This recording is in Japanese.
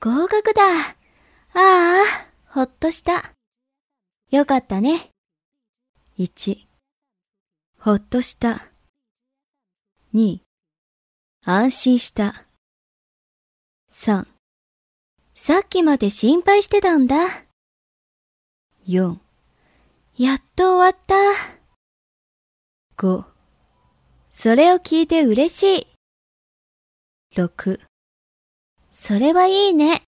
合格だ。ああ、ほっとした。よかったね。1ほっとした。2安心した。3さっきまで心配してたんだ。4やっと終わった。5それを聞いて嬉しい。6それはいいね。